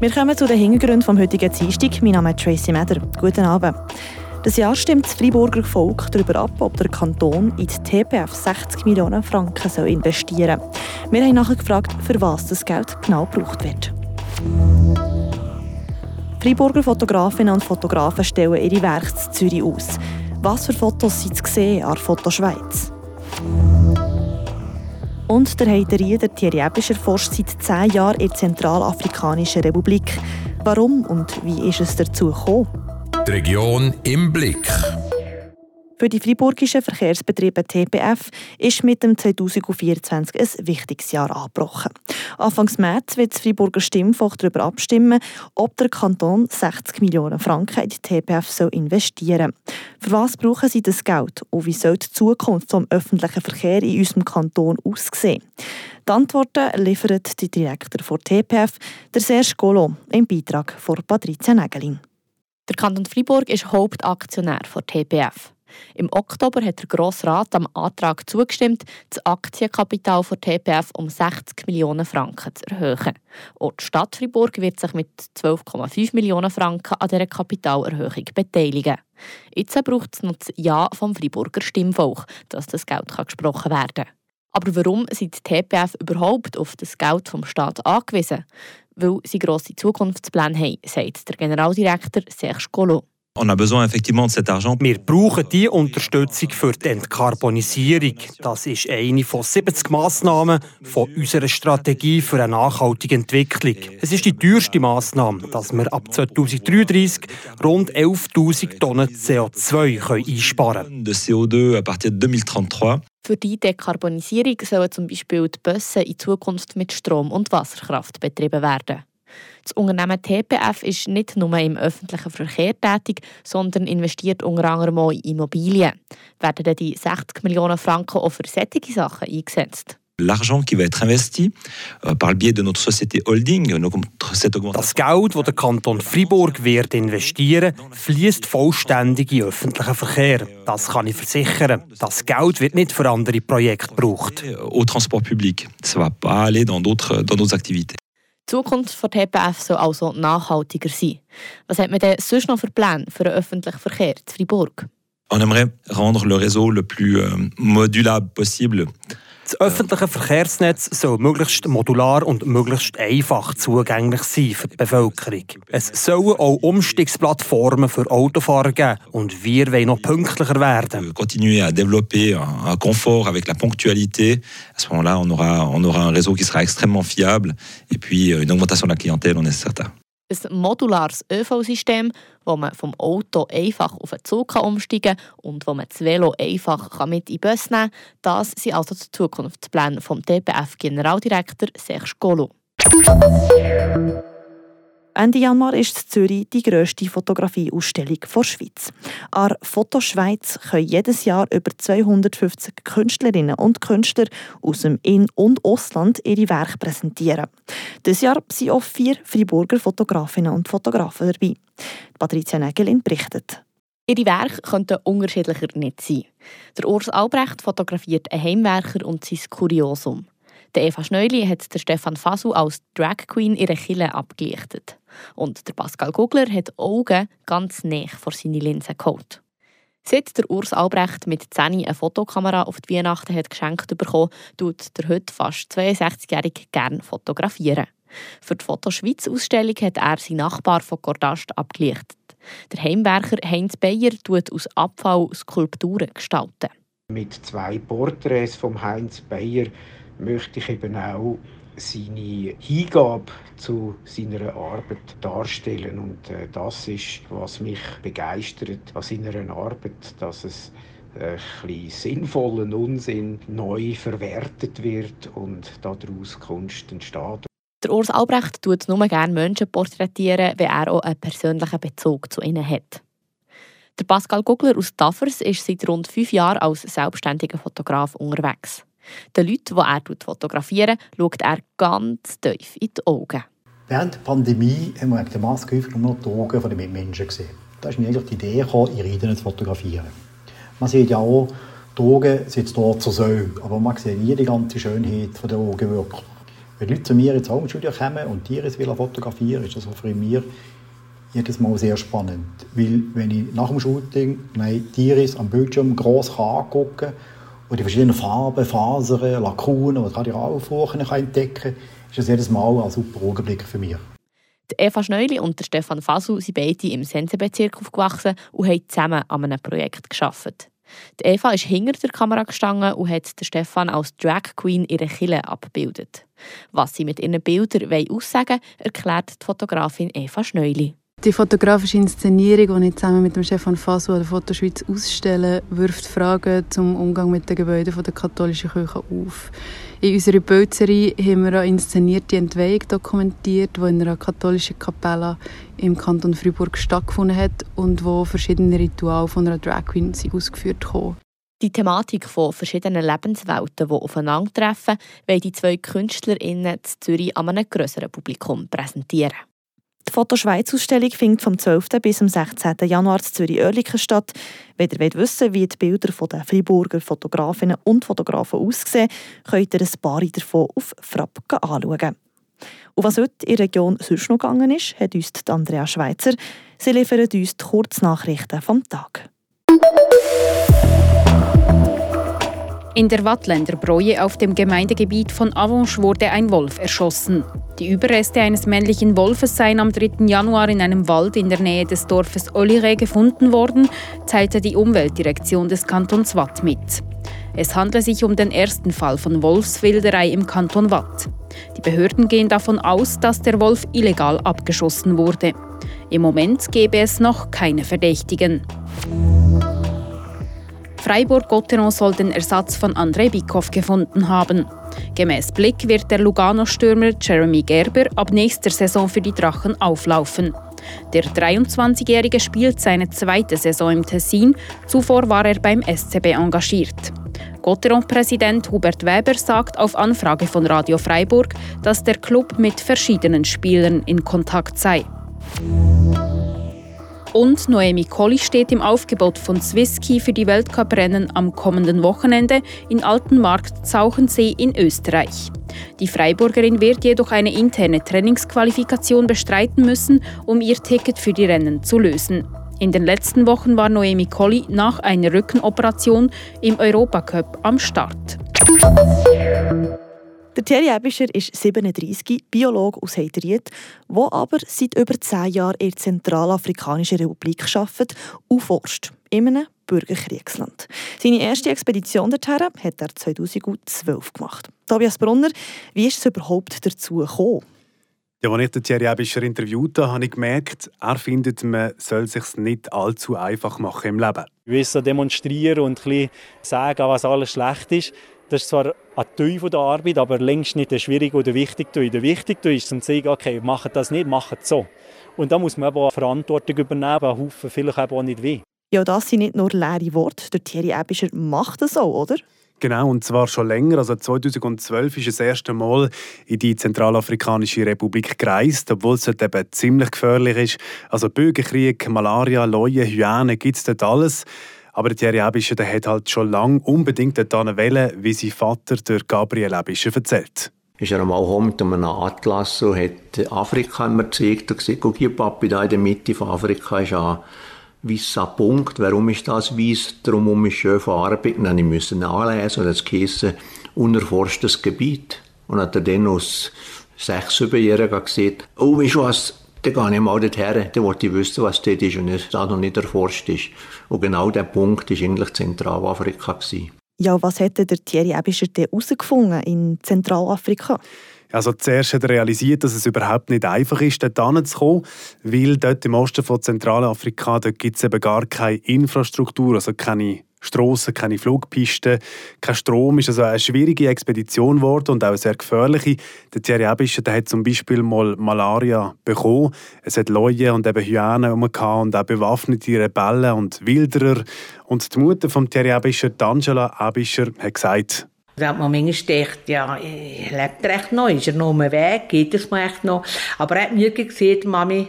Wir kommen zu den Hintergründen vom heutigen Dienstag. Mein Name ist Tracy Meder. Guten Abend. Das Jahr stimmt das Freiburger Volk darüber ab, ob der Kanton in die TPF 60 Millionen Franken soll investieren soll. Wir haben nachher gefragt, für was das Geld genau gebraucht wird. Freiburger Fotografinnen und Fotografen stellen ihre Werke in Zürich aus. Was für Fotos sind zu sehen an Foto Schweiz? Und der Heiterieder Thierry Ebischer forscht seit zehn Jahren in der Zentralafrikanischen Republik. Warum und wie ist es dazu gekommen? Die Region im Blick. Für die freiburgischen Verkehrsbetriebe TPF ist mit dem 2024 ein wichtiges Jahr angebrochen. Anfangs März wird das Freiburger Stimmfach darüber abstimmen, ob der Kanton 60 Millionen Franken in die TPF investieren soll. Für was brauchen sie das Geld und wie soll die Zukunft vom öffentlichen Verkehr in unserem Kanton aussehen? Die Antworten liefert der Direktor von TPF, der Serge Golo, im Beitrag von Patricia Nägelin. Der Kanton Freiburg ist Hauptaktionär von TPF. Im Oktober hat der Grosse Rat am Antrag zugestimmt, das Aktienkapital von TPF um 60 Millionen Franken zu erhöhen. Auch die Stadt Freiburg wird sich mit 12,5 Millionen Franken an dieser Kapitalerhöhung beteiligen. Jetzt braucht es noch das Ja vom Freiburger Stimmvolk, dass das Geld gesprochen werden kann. Aber warum sind die TPF überhaupt auf das Geld vom Staat angewiesen? Weil sie grosse Zukunftspläne haben, sagt der Generaldirektor Serge Collot. On a besoin effectivement de cet argent. Wir brauchen die Unterstützung für die Entkarbonisierung. Das ist eine von 70 Massnahmen von unserer Strategie für eine nachhaltige Entwicklung. Es ist die teuerste Massnahme, dass wir ab 2033 rund 11.000 Tonnen CO2 einsparen können. De CO2 à partir de 2033. Für die Dekarbonisierung sollen zum Beispiel die Busse in Zukunft mit Strom und Wasserkraft betrieben werden. Das Unternehmen TPF ist nicht nur im öffentlichen Verkehr tätig, sondern investiert unter anderem auch in Immobilien. Werden dann die 60 Millionen Franken auch für solche Sachen eingesetzt? L'argent qui va être investi euh, par le biais de notre société holding, das Geld, das der Kanton Fribourg wird investieren, fließt vollständig in öffentlichen Verkehr. Das kann ich versichern. Das Geld wird nicht für andere Projekte gebraucht. Au transport public, ça va pas aller dans d'autres dans d'autres activités. Zukunft von TPF soll also nachhaltiger sein. Was hat man denn sonst noch für Pläne für den öffentlichen Verkehr in Fribourg? On aimerait rendre le réseau le plus euh, modulable possible. Öffentliche Verkehrsnetz soll möglichst modular und möglichst einfach zugänglich sein für die Bevölkerung. Es sollen auch Umstiegsplattformen für Autofahrer geben und wir wollen noch pünktlicher werden. Continuer à développer un confort avec la ponctualité. À ce moment-là, on aura, on aura un réseau qui sera extrêmement fiable et puis une augmentation de la clientèle, on est certain. Ein modulares ÖV-System, wo man vom Auto einfach auf einen Zug umsteigen kann und wo man das Velo einfach mit in den Bus nehmen kann. Das sind also die Zukunftspläne vom DPF-Generaldirektor Serge Golo. Ende Januar ist in Zürich die grösste Fotografieausstellung der Schweiz. An Fotoschweiz können jedes Jahr über 250 Künstlerinnen und Künstler aus dem In- und Ausland ihre Werke präsentieren. Dieses Jahr sind auch vier Freiburger Fotografinnen und Fotografen dabei. Patricia Nägelin berichtet. Ihre Werke könnten unterschiedlicher nicht sein. Der Urs Albrecht fotografiert einen Heimwerker und sein Kuriosum. Der Eva Schneuli hat der Stefan Fasu als Drag Queen ihre Kille abgelichtet. Und der Pascal Gugler hat Augen ganz nah vor seine Linse geholt. Seit der Urs Albrecht mit 10 eine Fotokamera auf die Weihnachten hat geschenkt bekommen, tut der heute fast 62-Jährige gerne fotografieren. Für die Fotoschweiz-Ausstellung hat er seinen Nachbar von Gordast abgelichtet. Der Heimwerker Heinz Beyer tut aus Abfall Skulpturen gestalten. Mit zwei Porträts von Heinz Beyer möchte ich eben auch seine Hingabe zu seiner Arbeit darstellen. Und äh, das ist, was mich begeistert an seiner Arbeit, dass es ein sinnvollen Unsinn neu verwertet wird und daraus Kunst entsteht. Der Urs Albrecht tut nur gerne Menschen porträtieren, wenn er auch einen persönlichen Bezug zu ihnen hat. Der Pascal Gugler aus Tafers ist seit rund fünf Jahren als selbstständiger Fotograf unterwegs. Den Leuten, die er fotografiert, schaut er ganz tief in die Augen. Während der Pandemie haben wir wegen der Maske häufig nur die Augen der Mitmenschen gesehen. Da ist mir eigentlich die Idee gekommen, ihre Reden zu fotografieren. Man sieht ja auch, die Augen sind dort zur Säule, aber man sieht nie die ganze Schönheit der Augen wirklich. Wenn Leute zu mir ins Homestudio kommen und Tiere fotografieren ist das für mich jedes Mal sehr spannend. Weil wenn ich nach dem Shooting Tiere am Bildschirm gross angucken kann und die verschiedenen Farben, Fasern, Lakunen, gerade Raufwochen entdecken kann, ist das jedes Mal ein super Augenblick für mich. Eva Schneuli und Stefan Fasu sind beide im Sensebezirk aufgewachsen und haben zusammen an einem Projekt. Die Eva ist hinter der Kamera gestanden und hat Stefan als Drag Queen ihre Kille abgebildet. Was sie mit ihren Bildern aussagen wollen, erklärt die Fotografin Eva Schneuli. Die fotografische Inszenierung, die ich zusammen mit dem Stefan Fasu an der Fotoschweiz ausstelle, wirft Fragen zum Umgang mit den Gebäuden der katholischen Kirche auf. In unserer Bildserie haben wir eine inszenierte Entweihung dokumentiert, die in einer katholischen Kapelle im Kanton Freiburg stattgefunden hat und wo verschiedene Rituale von einer Drag Queen ausgeführt wurden. Die Thematik von verschiedenen Lebenswelten, die aufeinandertreffen, wollen die zwei KünstlerInnen in Zürich an einem grösseren Publikum präsentieren. Die Fotoschweiz-Ausstellung findet vom 12. bis zum 16. Januar in Zürich-Oerlikon statt. Wenn ihr wissen wie die Bilder der Freiburger Fotografinnen und Fotografen aussehen, könnt ihr ein paar davon auf Frapp anschauen. Und was heute in der Region sonst noch gegangen ist, hat uns Andrea Schweizer. Sie liefert uns die Kurznachrichten vom Tag. In der Wattländer Breue auf dem Gemeindegebiet von Avanche wurde ein Wolf erschossen. Die Überreste eines männlichen Wolfes seien am 3. Januar in einem Wald in der Nähe des Dorfes Olire gefunden worden, teilte die Umweltdirektion des Kantons Watt mit. Es handle sich um den ersten Fall von Wolfswilderei im Kanton Watt. Die Behörden gehen davon aus, dass der Wolf illegal abgeschossen wurde. Im Moment gebe es noch keine Verdächtigen. Freiburg-Gotteron soll den Ersatz von André Bikoff gefunden haben. Gemäß Blick wird der Lugano-Stürmer Jeremy Gerber ab nächster Saison für die Drachen auflaufen. Der 23-Jährige spielt seine zweite Saison im Tessin, zuvor war er beim SCB engagiert. Gotteron-Präsident Hubert Weber sagt auf Anfrage von Radio Freiburg, dass der Club mit verschiedenen Spielern in Kontakt sei. Und Noemi Colli steht im Aufgebot von Swisski für die Weltcuprennen am kommenden Wochenende in Altenmarkt Zauchensee in Österreich. Die Freiburgerin wird jedoch eine interne Trainingsqualifikation bestreiten müssen, um ihr Ticket für die Rennen zu lösen. In den letzten Wochen war Noemi Colli nach einer Rückenoperation im Europacup am Start. Der Thierry Ebischer ist 37, Biologe aus Heidried, der aber seit über zehn Jahren in der Zentralafrikanischen Republik arbeitet und forscht, in einem Bürgerkriegsland. Seine erste Expedition dorthin hat er 2012 gemacht. Tobias Brunner, wie ist es überhaupt dazu gekommen? Ja, als ich den Thierry Ebischer interviewt habe, habe ich gemerkt, er findet, man soll es sich nicht allzu einfach machen im Leben. Wir so demonstrieren und ein bisschen sagen, was alles schlecht ist. Das ist zwar ein Teil der Arbeit, aber längst nicht der schwierige oder wichtige Teil. Der wichtige Teil ist, um zu sagen, okay, machen das nicht, machen es so. Und da muss man aber Verantwortung übernehmen, Haufen vielleicht auch nicht weh. Ja, das sind nicht nur leere Worte. Der Thierry Ebischer macht das auch, oder? Genau, und zwar schon länger. Also 2012 ist das erste Mal in die Zentralafrikanische Republik gereist, obwohl es dort eben ziemlich gefährlich ist. Also Bürgerkrieg, Malaria, Leue, Hyänen, gibt es dort alles. Aber Thierry Ebischer der hat halt schon lange unbedingt dorthin wollen, wie sein Vater, der Gabriel Ebischer, erzählt. Ist er einmal mit einem Atlas und hat Afrika immer gezeigt und gesagt, guck hier Papi, da in der Mitte von Afrika ist ein weißer Punkt. Warum ist das weiß? Darum ist schön verarbeitet. Dann musste ich nachlesen und das hieß unerforschtes Gebiet. Und hat er dann aus sechs, sieben Jahren gesagt, oh, weißt du dann gehe ich mal dorthin, dann wollte ich wissen, was dort ist und es noch nicht erforscht ist. Und genau der Punkt war eigentlich Zentralafrika. Ja, was hätte der Thierry Ebischer herausgefunden in Zentralafrika? Also zuerst hat er realisiert, dass es überhaupt nicht einfach ist, dort hinzukommen, weil dort im Osten von Zentralafrika gibt es eben gar keine Infrastruktur, also keine Strassen, keine Flugpisten, kein Strom. Ist also eine schwierige Expedition geworden und auch eine sehr gefährliche. Der Thierry Ebischer der hat zum Beispiel mal Malaria bekommen. Es hat Leute und eben Hyänen und auch bewaffnete Rebellen und Wilderer. Und die Mutter von Thierry Ebischer, Angela Ebischer, hat gesagt, da hat man manchmal gedacht, ja, lebt er echt noch? Ist er noch am Weg? Geht es mir echt noch? Aber er hat mir gesagt, Mami,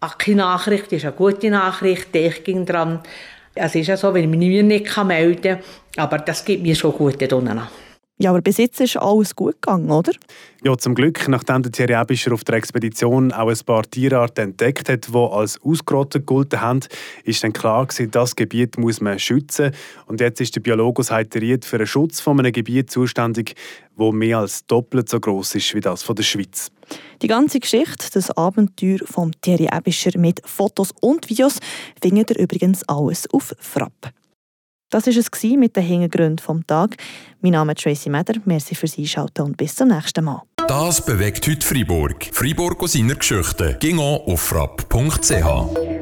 ach, keine Nachricht ist eine gute Nachricht, ich ging dran. Es ist ja so, wenn ich mich nicht melden kann, aber das gibt mir schon gut unten Ja, aber bis jetzt ist alles gut gegangen, oder? Ja, zum Glück, nachdem der Thierry Ebischer auf der Expedition auch ein paar Tierarten entdeckt hat, die als ausgerottet gelten haben, ist dann klar gewesen, das Gebiet muss man schützen. Und jetzt ist der Biologus Heiteriet für den Schutz von einem Gebiet zuständig, wo mehr als doppelt so groß ist wie das von der Schweiz. Die ganze Geschichte, das Abenteuer von Thierry Ebischer mit Fotos und Videos, findet ihr übrigens alles auf Frapp. Das war es mit den Hintergründen vom Tag. Mein Name ist Tracy Meder. Merci fürs Einschalten und bis zum nächsten Mal. Das bewegt heute Freiburg. Freiburg aus seiner Geschichte. Ging auf frapp.ch.